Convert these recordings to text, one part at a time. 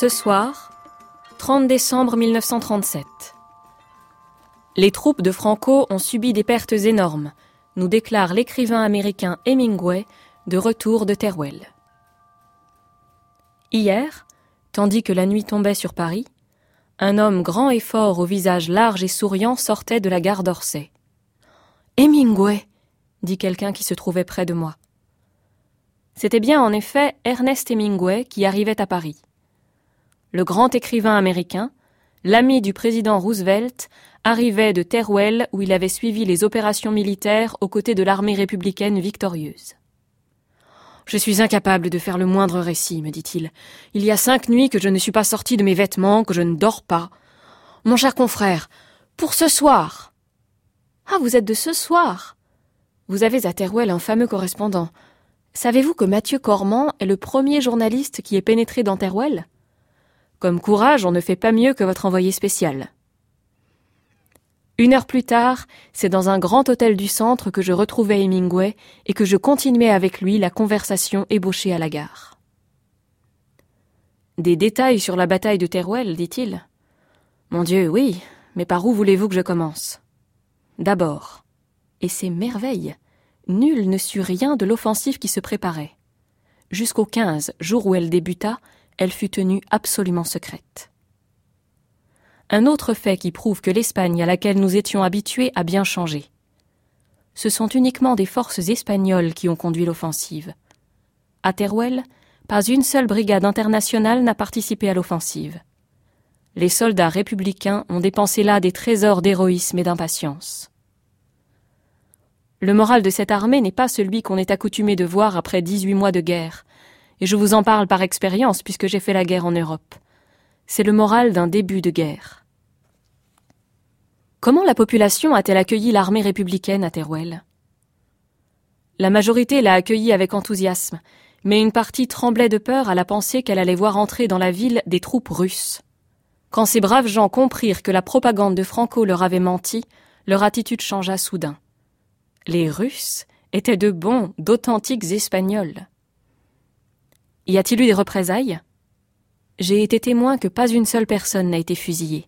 Ce soir, 30 décembre 1937. Les troupes de Franco ont subi des pertes énormes, nous déclare l'écrivain américain Hemingway de retour de Teruel. Hier, tandis que la nuit tombait sur Paris, un homme grand et fort au visage large et souriant sortait de la gare d'Orsay. Hemingway, dit quelqu'un qui se trouvait près de moi. C'était bien en effet Ernest Hemingway qui arrivait à Paris. Le grand écrivain américain, l'ami du président Roosevelt, arrivait de Teruel où il avait suivi les opérations militaires aux côtés de l'armée républicaine victorieuse. Je suis incapable de faire le moindre récit, me dit-il. Il y a cinq nuits que je ne suis pas sorti de mes vêtements, que je ne dors pas. Mon cher confrère, pour ce soir. Ah, vous êtes de ce soir. Vous avez à Teruel un fameux correspondant. Savez-vous que Mathieu Cormand est le premier journaliste qui est pénétré dans Teruel? Comme courage, on ne fait pas mieux que votre envoyé spécial. Une heure plus tard, c'est dans un grand hôtel du centre que je retrouvais Hemingway et que je continuais avec lui la conversation ébauchée à la gare. Des détails sur la bataille de Teruel, dit-il. Mon Dieu, oui, mais par où voulez-vous que je commence? D'abord, et c'est merveille, nul ne sut rien de l'offensive qui se préparait. Jusqu'au 15, jour où elle débuta, elle fut tenue absolument secrète. Un autre fait qui prouve que l'Espagne à laquelle nous étions habitués a bien changé. Ce sont uniquement des forces espagnoles qui ont conduit l'offensive. À Teruel, pas une seule brigade internationale n'a participé à l'offensive. Les soldats républicains ont dépensé là des trésors d'héroïsme et d'impatience. Le moral de cette armée n'est pas celui qu'on est accoutumé de voir après dix-huit mois de guerre, et je vous en parle par expérience puisque j'ai fait la guerre en Europe. C'est le moral d'un début de guerre. Comment la population a-t-elle accueilli l'armée républicaine à Teruel La majorité l'a accueillie avec enthousiasme, mais une partie tremblait de peur à la pensée qu'elle allait voir entrer dans la ville des troupes russes. Quand ces braves gens comprirent que la propagande de Franco leur avait menti, leur attitude changea soudain. Les Russes étaient de bons, d'authentiques Espagnols. Y a-t-il eu des représailles? J'ai été témoin que pas une seule personne n'a été fusillée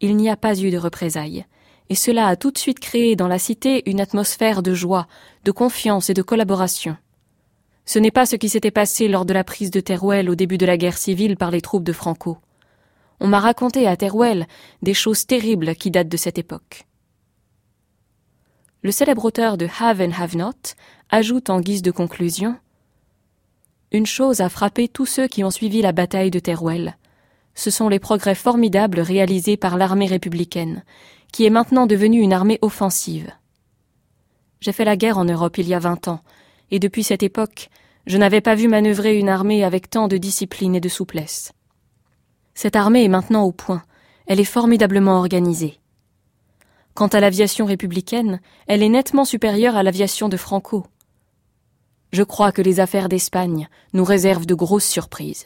il n'y a pas eu de représailles, et cela a tout de suite créé dans la cité une atmosphère de joie, de confiance et de collaboration. Ce n'est pas ce qui s'était passé lors de la prise de Teruel au début de la guerre civile par les troupes de Franco. On m'a raconté à Teruel des choses terribles qui datent de cette époque. Le célèbre auteur de Have and Have Not ajoute en guise de conclusion Une chose a frappé tous ceux qui ont suivi la bataille de Teruel, ce sont les progrès formidables réalisés par l'armée républicaine, qui est maintenant devenue une armée offensive. J'ai fait la guerre en Europe il y a vingt ans, et depuis cette époque, je n'avais pas vu manœuvrer une armée avec tant de discipline et de souplesse. Cette armée est maintenant au point, elle est formidablement organisée. Quant à l'aviation républicaine, elle est nettement supérieure à l'aviation de Franco. Je crois que les affaires d'Espagne nous réservent de grosses surprises.